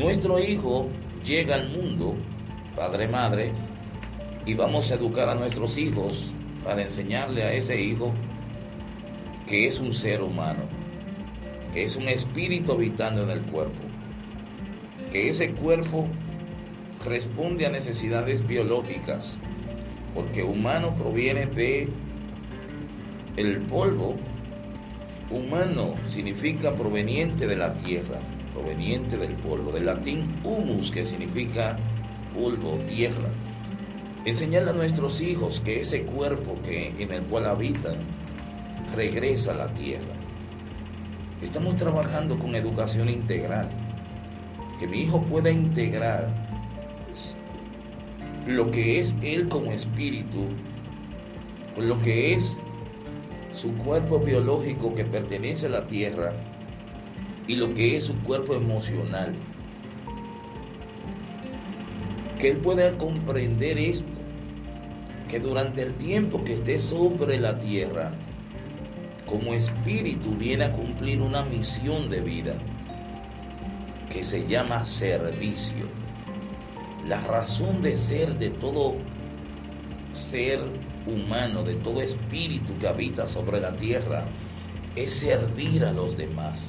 Nuestro hijo llega al mundo, padre, madre, y vamos a educar a nuestros hijos para enseñarle a ese hijo que es un ser humano, que es un espíritu habitando en el cuerpo, que ese cuerpo responde a necesidades biológicas, porque humano proviene de el polvo. Humano significa proveniente de la tierra, proveniente del polvo, del latín humus, que significa polvo, tierra. Enseñarle a nuestros hijos que ese cuerpo que, en el cual habitan regresa a la tierra. Estamos trabajando con educación integral, que mi hijo pueda integrar lo que es él como espíritu, lo que es su cuerpo biológico que pertenece a la tierra y lo que es su cuerpo emocional. Que él pueda comprender esto, que durante el tiempo que esté sobre la tierra, como espíritu viene a cumplir una misión de vida que se llama servicio. La razón de ser de todo ser humano, de todo espíritu que habita sobre la tierra, es servir a los demás.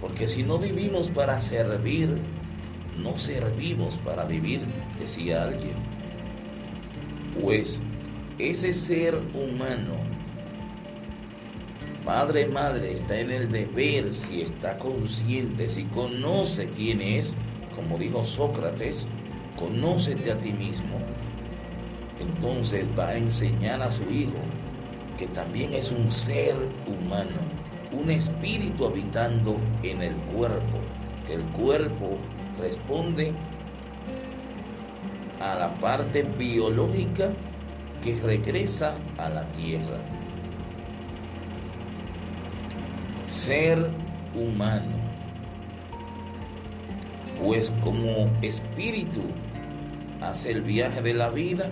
Porque si no vivimos para servir, no servimos para vivir, decía alguien. Pues ese ser humano, padre, madre, está en el deber, si está consciente, si conoce quién es, como dijo Sócrates, conócete a ti mismo, entonces va a enseñar a su hijo que también es un ser humano, un espíritu habitando en el cuerpo, que el cuerpo responde a la parte biológica que regresa a la tierra. Ser humano, pues como espíritu hace el viaje de la vida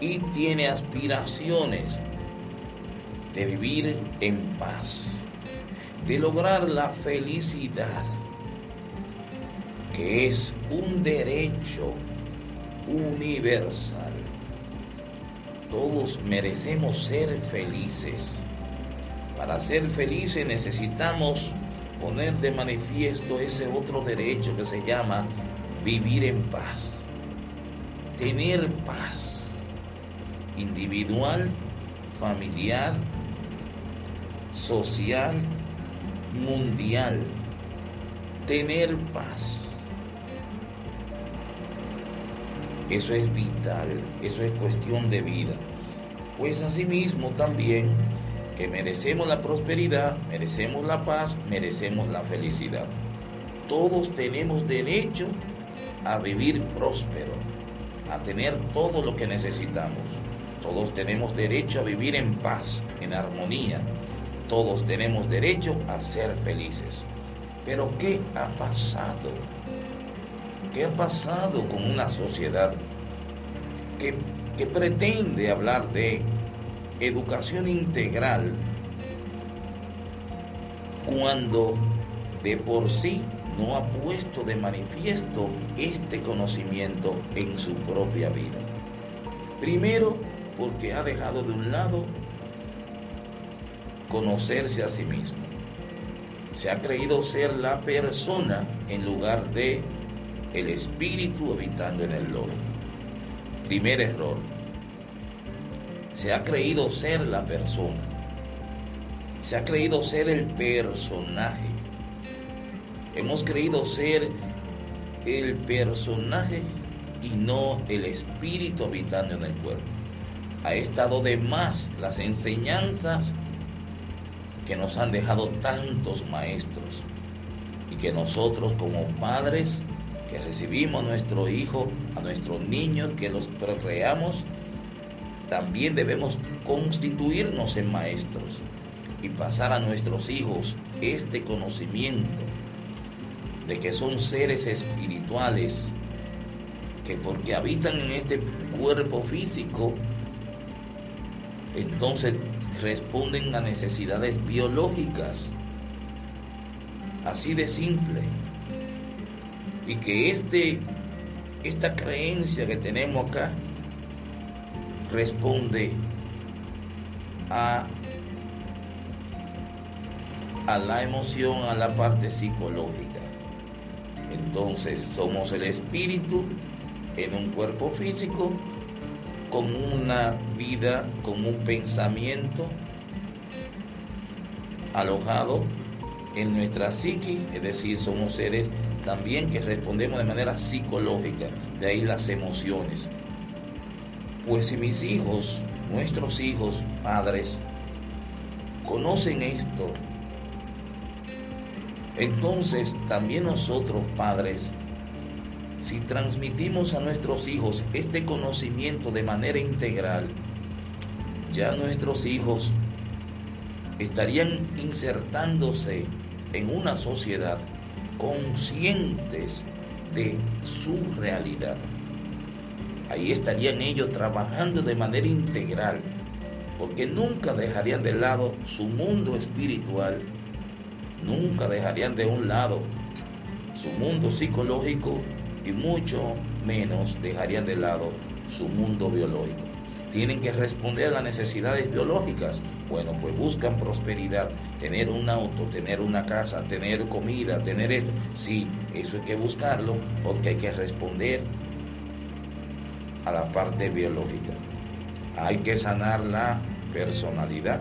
y tiene aspiraciones de vivir en paz, de lograr la felicidad, que es un derecho universal. Todos merecemos ser felices. Para ser felices necesitamos poner de manifiesto ese otro derecho que se llama vivir en paz, tener paz individual, familiar, social, mundial. Tener paz. Eso es vital, eso es cuestión de vida. Pues asimismo también que merecemos la prosperidad, merecemos la paz, merecemos la felicidad. Todos tenemos derecho a vivir próspero, a tener todo lo que necesitamos. Todos tenemos derecho a vivir en paz, en armonía. Todos tenemos derecho a ser felices. Pero ¿qué ha pasado? ¿Qué ha pasado con una sociedad que, que pretende hablar de educación integral cuando de por sí no ha puesto de manifiesto este conocimiento en su propia vida? Primero, porque ha dejado de un lado conocerse a sí mismo. Se ha creído ser la persona en lugar de el espíritu habitando en el lobo. Primer error. Se ha creído ser la persona. Se ha creído ser el personaje. Hemos creído ser el personaje y no el espíritu habitando en el cuerpo ha estado de más las enseñanzas que nos han dejado tantos maestros y que nosotros como padres que recibimos a nuestro hijo, a nuestros niños, que los procreamos, también debemos constituirnos en maestros y pasar a nuestros hijos este conocimiento de que son seres espirituales que porque habitan en este cuerpo físico entonces responden a necesidades biológicas. Así de simple. Y que este, esta creencia que tenemos acá responde a, a la emoción, a la parte psicológica. Entonces somos el espíritu en un cuerpo físico con una vida, con un pensamiento alojado en nuestra psique, es decir, somos seres también que respondemos de manera psicológica, de ahí las emociones. Pues si mis hijos, nuestros hijos, padres, conocen esto, entonces también nosotros, padres, si transmitimos a nuestros hijos este conocimiento de manera integral, ya nuestros hijos estarían insertándose en una sociedad conscientes de su realidad. Ahí estarían ellos trabajando de manera integral, porque nunca dejarían de lado su mundo espiritual, nunca dejarían de un lado su mundo psicológico y mucho menos dejarían de lado su mundo biológico. Tienen que responder a las necesidades biológicas. Bueno, pues buscan prosperidad, tener un auto, tener una casa, tener comida, tener esto. Sí, eso hay que buscarlo porque hay que responder a la parte biológica. Hay que sanar la personalidad.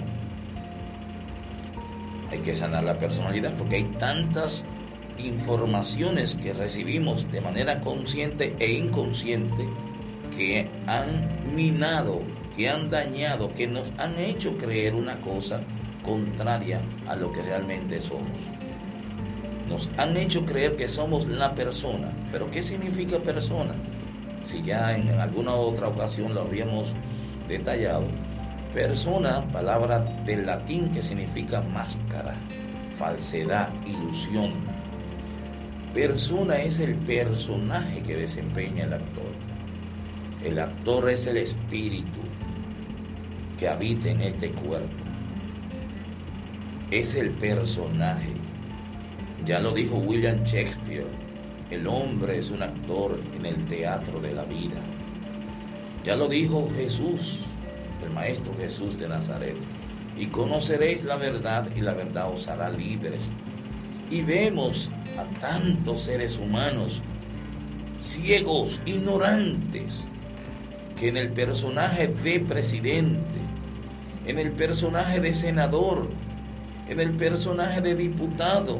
Hay que sanar la personalidad porque hay tantas informaciones que recibimos de manera consciente e inconsciente que han minado, que han dañado, que nos han hecho creer una cosa contraria a lo que realmente somos. Nos han hecho creer que somos la persona. Pero ¿qué significa persona? Si ya en alguna otra ocasión lo habíamos detallado. Persona, palabra del latín que significa máscara, falsedad, ilusión, Persona es el personaje que desempeña el actor. El actor es el espíritu que habita en este cuerpo. Es el personaje. Ya lo dijo William Shakespeare. El hombre es un actor en el teatro de la vida. Ya lo dijo Jesús, el Maestro Jesús de Nazaret. Y conoceréis la verdad y la verdad os hará libres. Y vemos a tantos seres humanos ciegos, ignorantes, que en el personaje de presidente, en el personaje de senador, en el personaje de diputado,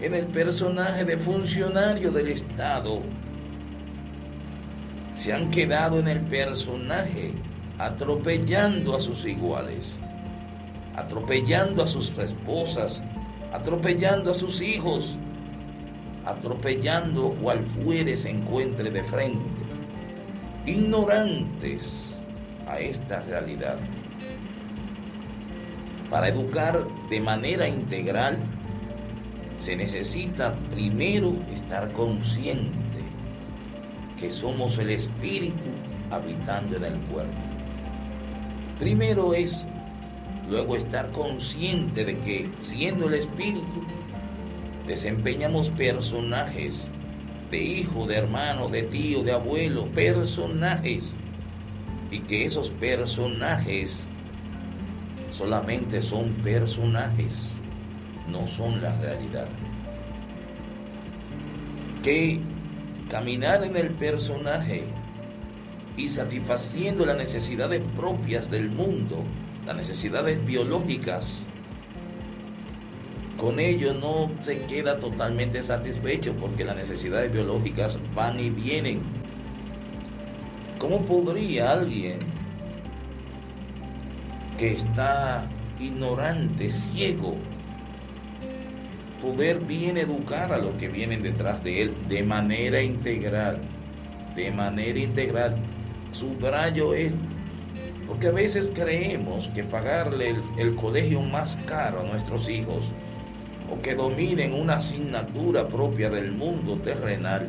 en el personaje de funcionario del Estado, se han quedado en el personaje atropellando a sus iguales, atropellando a sus esposas, atropellando a sus hijos, atropellando cual fuere se encuentre de frente, ignorantes a esta realidad. Para educar de manera integral se necesita primero estar consciente que somos el espíritu habitando en el cuerpo. Primero eso, luego estar consciente de que siendo el espíritu desempeñamos personajes de hijo, de hermano, de tío, de abuelo, personajes. Y que esos personajes solamente son personajes, no son la realidad. Que caminar en el personaje y satisfaciendo las necesidades propias del mundo, las necesidades biológicas, con ello no se queda totalmente satisfecho porque las necesidades biológicas van y vienen. ¿Cómo podría alguien que está ignorante, ciego, poder bien educar a los que vienen detrás de él de manera integral? De manera integral. Subrayo esto. Porque a veces creemos que pagarle el, el colegio más caro a nuestros hijos o que dominen una asignatura propia del mundo terrenal,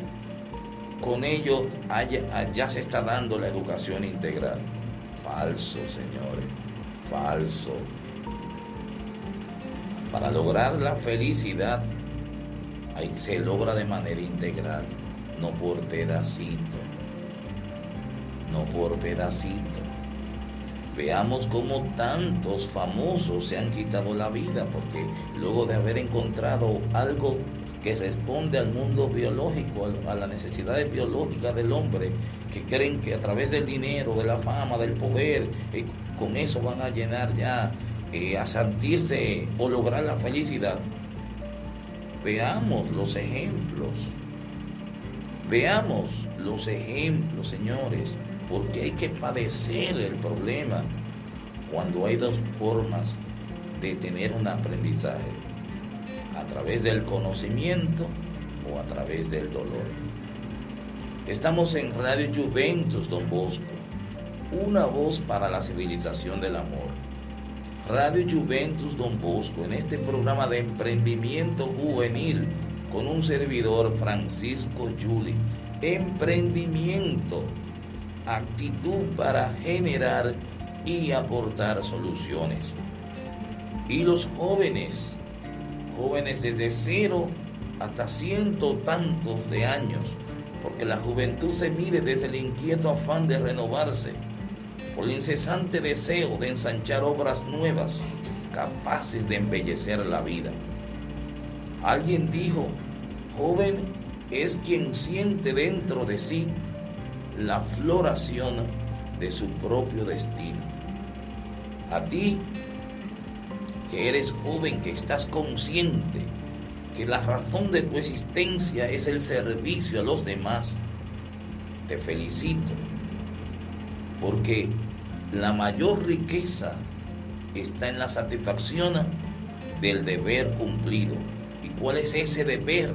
con ello ya se está dando la educación integral. Falso, señores, falso. Para lograr la felicidad ahí se logra de manera integral, no por pedacito, no por pedacito. Veamos cómo tantos famosos se han quitado la vida porque luego de haber encontrado algo que responde al mundo biológico, a las necesidades biológicas del hombre, que creen que a través del dinero, de la fama, del poder, eh, con eso van a llenar ya, eh, a sentirse o lograr la felicidad. Veamos los ejemplos. Veamos los ejemplos, señores, porque hay que padecer el problema cuando hay dos formas de tener un aprendizaje a través del conocimiento o a través del dolor. Estamos en Radio Juventus, Don Bosco, una voz para la civilización del amor. Radio Juventus, Don Bosco, en este programa de emprendimiento juvenil con un servidor Francisco Juli. Emprendimiento, actitud para generar y aportar soluciones. Y los jóvenes, jóvenes desde cero hasta ciento tantos de años, porque la juventud se mide desde el inquieto afán de renovarse, por el incesante deseo de ensanchar obras nuevas capaces de embellecer la vida. Alguien dijo, joven es quien siente dentro de sí la floración de su propio destino. A ti que eres joven, que estás consciente que la razón de tu existencia es el servicio a los demás, te felicito, porque la mayor riqueza está en la satisfacción del deber cumplido. ¿Y cuál es ese deber?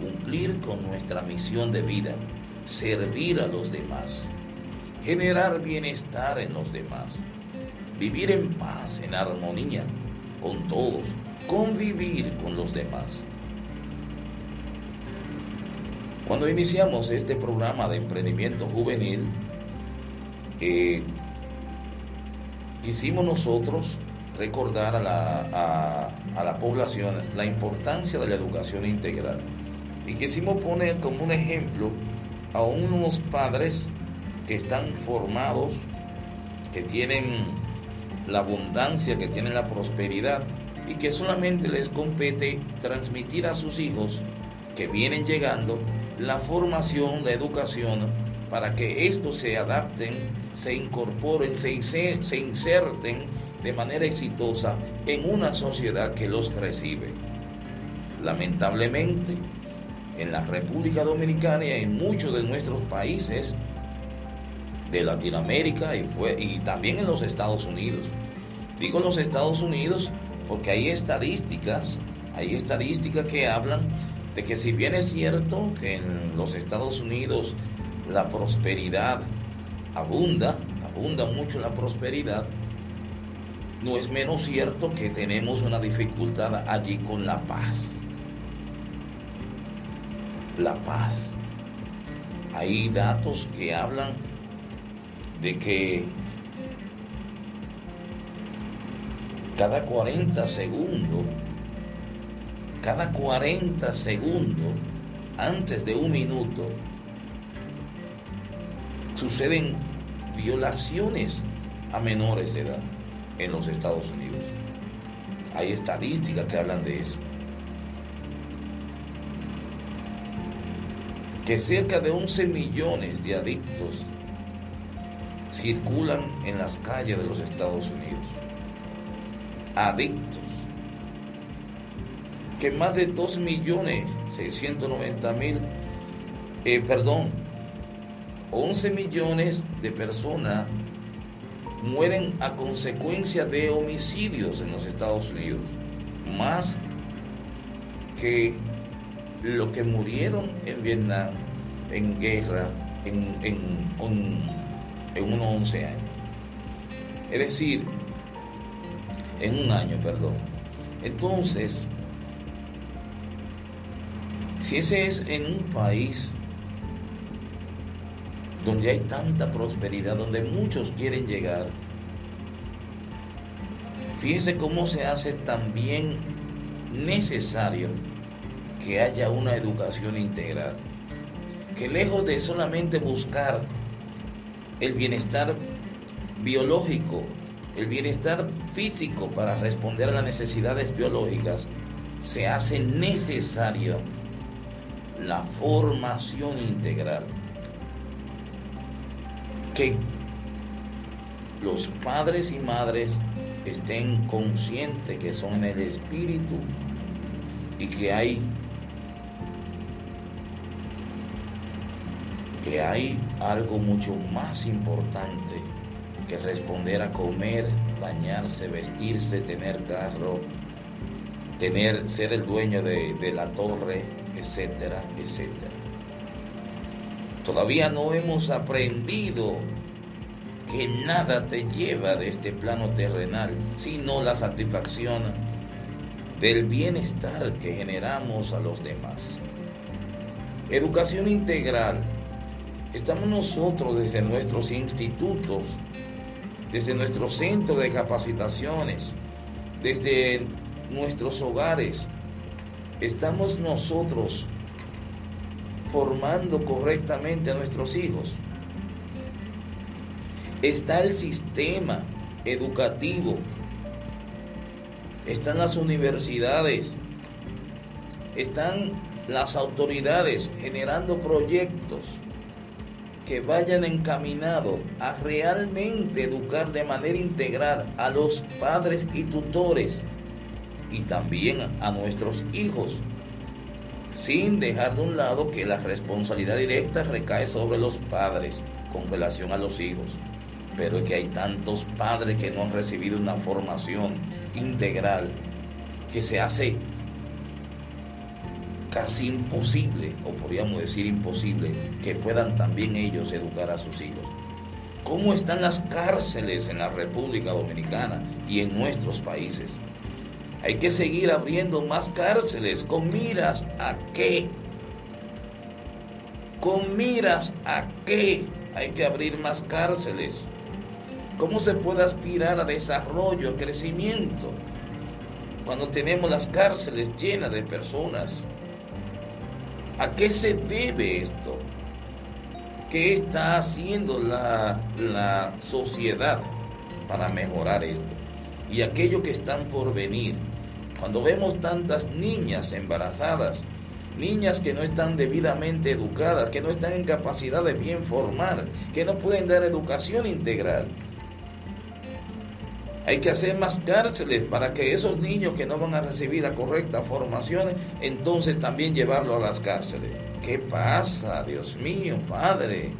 Cumplir con nuestra misión de vida, servir a los demás, generar bienestar en los demás, vivir en paz, en armonía, con todos, convivir con los demás. Cuando iniciamos este programa de emprendimiento juvenil, eh, quisimos nosotros recordar a la, a la población la importancia de la educación integral. Y quisimos poner como un ejemplo a unos padres que están formados, que tienen la abundancia, que tienen la prosperidad y que solamente les compete transmitir a sus hijos que vienen llegando la formación, la educación, para que estos se adapten, se incorporen, se, se inserten de manera exitosa en una sociedad que los recibe. Lamentablemente, en la República Dominicana y en muchos de nuestros países, de Latinoamérica y, fue, y también en los Estados Unidos. Digo los Estados Unidos porque hay estadísticas, hay estadísticas que hablan de que si bien es cierto que en los Estados Unidos la prosperidad abunda, abunda mucho la prosperidad, no es menos cierto que tenemos una dificultad allí con la paz. La paz. Hay datos que hablan de que cada 40 segundos, cada 40 segundos, antes de un minuto, suceden violaciones a menores de edad en los Estados Unidos. Hay estadísticas que hablan de eso. Que cerca de 11 millones de adictos circulan en las calles de los Estados Unidos. Adictos. Que más de 2 millones 690 mil, eh, perdón, 11 millones de personas mueren a consecuencia de homicidios en los Estados Unidos. Más que lo que murieron en Vietnam en guerra en, en, en unos 11 años. Es decir, en un año, perdón. Entonces, si ese es en un país donde hay tanta prosperidad, donde muchos quieren llegar, fíjese cómo se hace también necesario que haya una educación integral, que lejos de solamente buscar el bienestar biológico, el bienestar físico para responder a las necesidades biológicas, se hace necesario la formación integral. Que los padres y madres estén conscientes que son en el espíritu y que hay que hay algo mucho más importante que responder a comer, bañarse, vestirse, tener carro, tener, ser el dueño de, de la torre, etcétera, etcétera. Todavía no hemos aprendido que nada te lleva de este plano terrenal, sino la satisfacción del bienestar que generamos a los demás. Educación integral. Estamos nosotros desde nuestros institutos, desde nuestros centros de capacitaciones, desde nuestros hogares, estamos nosotros formando correctamente a nuestros hijos. Está el sistema educativo, están las universidades, están las autoridades generando proyectos que vayan encaminados a realmente educar de manera integral a los padres y tutores y también a nuestros hijos, sin dejar de un lado que la responsabilidad directa recae sobre los padres con relación a los hijos. Pero es que hay tantos padres que no han recibido una formación integral que se hace casi imposible, o podríamos decir imposible, que puedan también ellos educar a sus hijos. ¿Cómo están las cárceles en la República Dominicana y en nuestros países? Hay que seguir abriendo más cárceles con miras a qué. Con miras a qué hay que abrir más cárceles. ¿Cómo se puede aspirar a desarrollo, a crecimiento, cuando tenemos las cárceles llenas de personas? ¿A qué se debe esto? ¿Qué está haciendo la, la sociedad para mejorar esto? Y aquello que están por venir, cuando vemos tantas niñas embarazadas, niñas que no están debidamente educadas, que no están en capacidad de bien formar, que no pueden dar educación integral. Hay que hacer más cárceles para que esos niños que no van a recibir la correcta formación, entonces también llevarlos a las cárceles. ¿Qué pasa, Dios mío, Padre?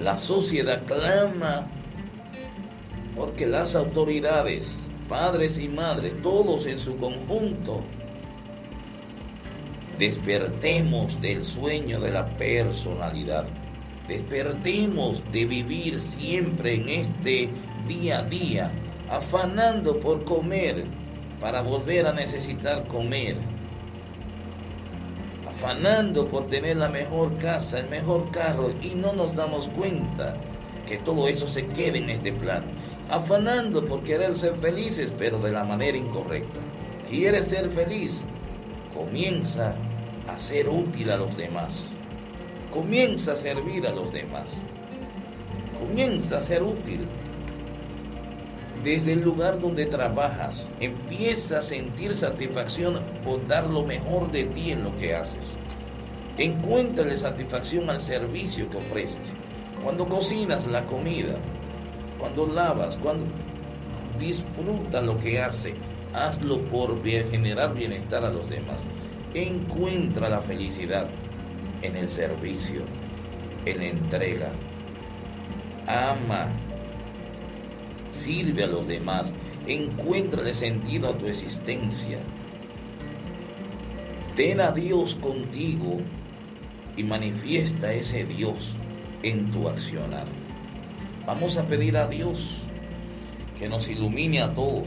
La sociedad clama porque las autoridades padres y madres, todos en su conjunto, despertemos del sueño de la personalidad. Despertemos de vivir siempre en este día a día, afanando por comer para volver a necesitar comer. Afanando por tener la mejor casa, el mejor carro y no nos damos cuenta que todo eso se quede en este plano afanando por querer ser felices, pero de la manera incorrecta. ¿Quieres ser feliz? Comienza a ser útil a los demás. Comienza a servir a los demás. Comienza a ser útil. Desde el lugar donde trabajas, empieza a sentir satisfacción por dar lo mejor de ti en lo que haces. Encuéntrale satisfacción al servicio que ofreces. Cuando cocinas la comida, cuando lavas, cuando disfruta lo que hace, hazlo por generar bienestar a los demás. Encuentra la felicidad en el servicio, en la entrega. Ama, sirve a los demás, encuentra el sentido a tu existencia. Ten a Dios contigo y manifiesta ese Dios en tu accionar. Vamos a pedir a Dios que nos ilumine a todos.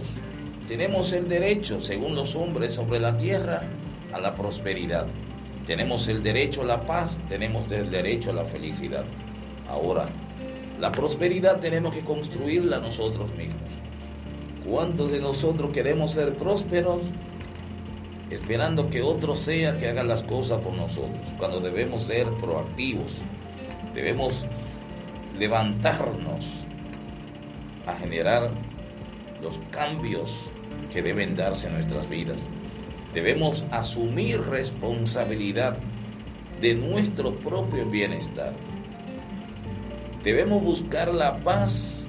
Tenemos el derecho, según los hombres sobre la tierra, a la prosperidad. Tenemos el derecho a la paz, tenemos el derecho a la felicidad. Ahora, la prosperidad tenemos que construirla nosotros mismos. ¿Cuántos de nosotros queremos ser prósperos? esperando que otro sea que haga las cosas por nosotros, cuando debemos ser proactivos, debemos levantarnos a generar los cambios que deben darse en nuestras vidas. Debemos asumir responsabilidad de nuestro propio bienestar. Debemos buscar la paz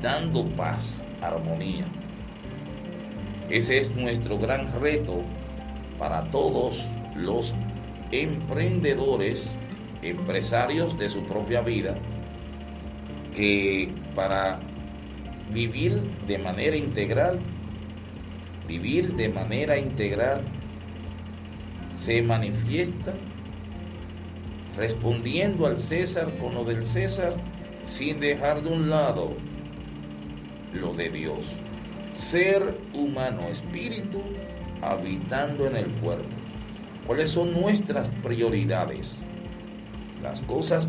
dando paz, armonía. Ese es nuestro gran reto para todos los emprendedores, empresarios de su propia vida, que para vivir de manera integral, vivir de manera integral, se manifiesta respondiendo al César con lo del César sin dejar de un lado lo de Dios. Ser humano, espíritu, habitando en el cuerpo. ¿Cuáles son nuestras prioridades? Las cosas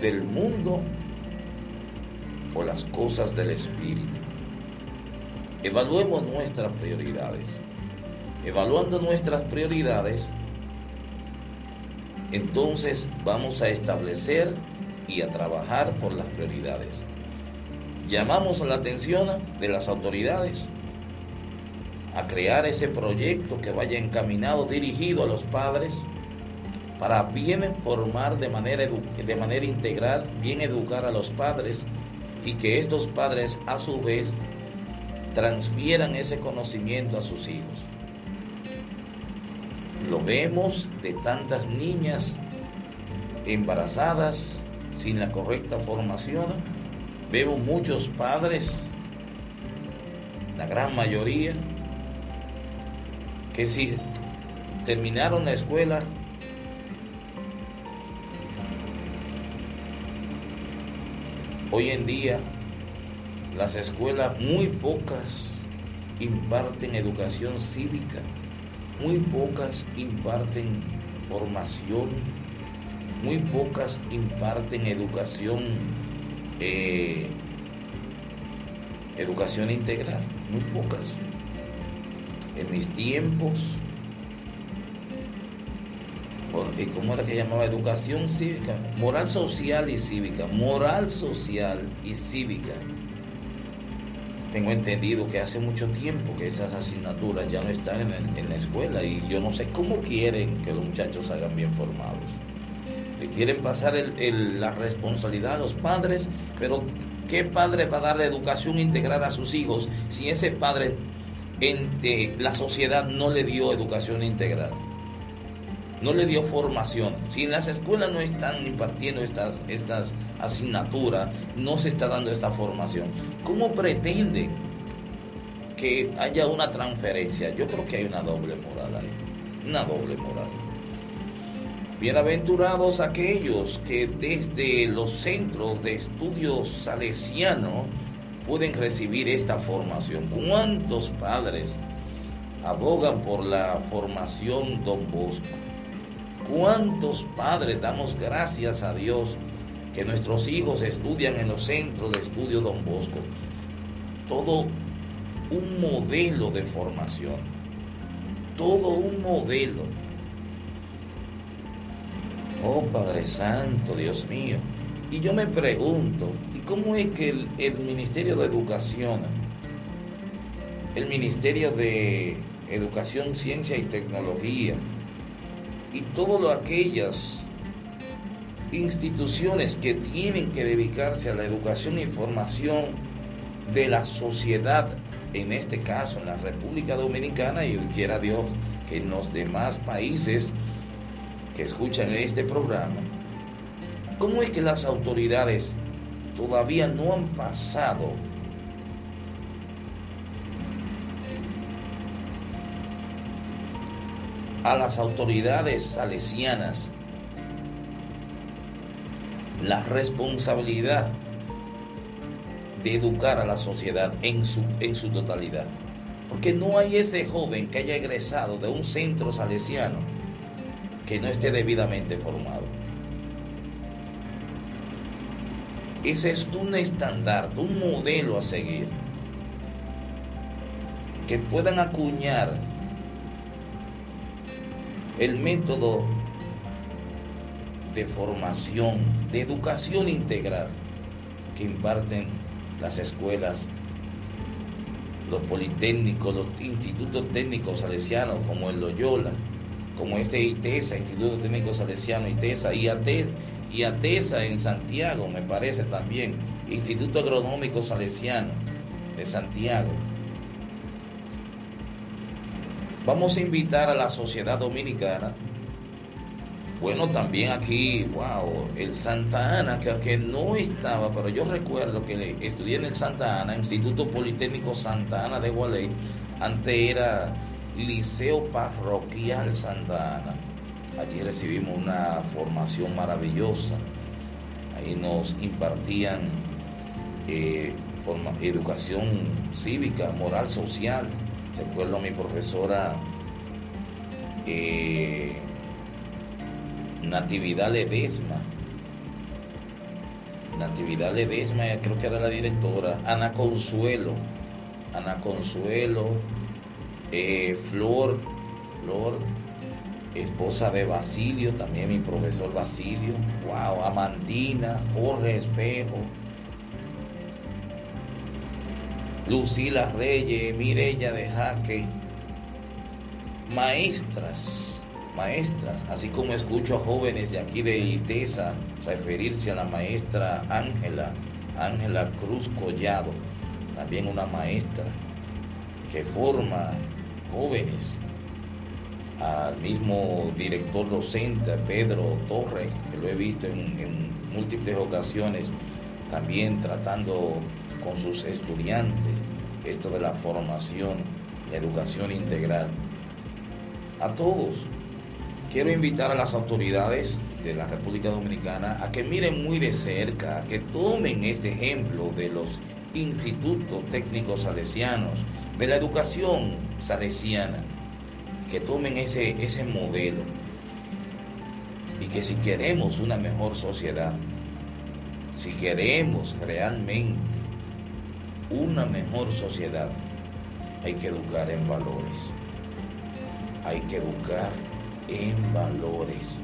del mundo o las cosas del espíritu. Evaluemos nuestras prioridades. Evaluando nuestras prioridades, entonces vamos a establecer y a trabajar por las prioridades. Llamamos la atención de las autoridades a crear ese proyecto que vaya encaminado, dirigido a los padres, para bien formar de manera, de manera integral, bien educar a los padres y que estos padres a su vez transfieran ese conocimiento a sus hijos. Lo vemos de tantas niñas embarazadas sin la correcta formación. Vemos muchos padres, la gran mayoría, que si terminaron la escuela Hoy en día las escuelas muy pocas imparten educación cívica, muy pocas imparten formación, muy pocas imparten educación, eh, educación integral, muy pocas. En mis tiempos ¿cómo era que llamaba? Educación cívica, moral social y cívica, moral social y cívica. Tengo entendido que hace mucho tiempo que esas asignaturas ya no están en, la escuela y yo no sé cómo quieren que los muchachos salgan bien formados. Le quieren pasar la responsabilidad a los padres, pero ¿qué padre va a darle educación integral a sus hijos si ese padre en eh, la sociedad no le dio educación integral? No le dio formación. Si en las escuelas no están impartiendo estas, estas asignaturas, no se está dando esta formación, ¿cómo pretende que haya una transferencia? Yo creo que hay una doble moral ahí, una doble moral. Bienaventurados aquellos que desde los centros de estudios salesianos pueden recibir esta formación. ¿Cuántos padres abogan por la formación Don Bosco? ¿Cuántos padres damos gracias a Dios que nuestros hijos estudian en los centros de estudio Don Bosco? Todo un modelo de formación, todo un modelo. Oh Padre Santo, Dios mío. Y yo me pregunto, ¿y cómo es que el, Ministerio de Educación, el Ministerio de Educación, Ciencia y Tecnología, y todas aquellas instituciones que tienen que dedicarse a la educación e información de la sociedad, en este caso en la República Dominicana y quiera Dios que en los demás países que escuchan este programa, ¿cómo es que las autoridades todavía no han pasado a las autoridades salesianas la responsabilidad de educar a la sociedad en su, en su totalidad. Porque no hay ese joven que haya egresado de un centro salesiano que no esté debidamente formado. Ese es un estándar, un modelo a seguir. que puedan acuñar el método de formación, de educación integral que imparten las escuelas, los politécnicos, los institutos técnicos salesianos como el Loyola, como este ITESA, Instituto Técnico Salesiano ITESA, y y ATESA en Santiago, me parece también, Instituto Agronómico Salesiano de Santiago. Vamos a invitar a la sociedad dominicana. Bueno, también aquí, wow, el Santa Ana, que, no estaba, pero yo recuerdo que estudié en el Santa Ana, Instituto Politécnico Santa Ana de Gualey, antes era Liceo Parroquial Santa Ana. Allí recibimos una formación maravillosa. Ahí nos impartían eh, educación cívica, moral, social. Recuerdo a mi profesora eh, Natividad Ledesma. Natividad Ledesma, creo que era la directora. Ana Consuelo. Ana Consuelo. Eh, Flor. Flor. Esposa de Basilio, también mi profesor Basilio. Wow, Amandina, Jorge Espejo. Lucila Reyes, Mirella de Jaque, maestras, maestras, así como escucho a jóvenes de aquí de ITESA referirse a la maestra Ángela, Ángela Cruz Collado, también una maestra que forma jóvenes, al mismo director docente Pedro Torres, que lo he visto en, en múltiples ocasiones, también tratando con sus estudiantes, esto de la formación, la educación integral. A todos, quiero invitar a las autoridades de la República Dominicana a que miren muy de cerca, a que tomen este ejemplo de los institutos técnicos salesianos, de la educación salesiana, que tomen ese, ese modelo y que si queremos una mejor sociedad, si queremos realmente una mejor sociedad, hay que educar en valores. Hay que educar en valores.